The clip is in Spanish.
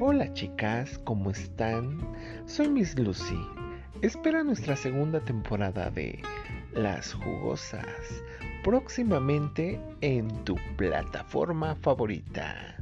Hola chicas, ¿cómo están? Soy Miss Lucy. Espera nuestra segunda temporada de Las Jugosas próximamente en tu plataforma favorita.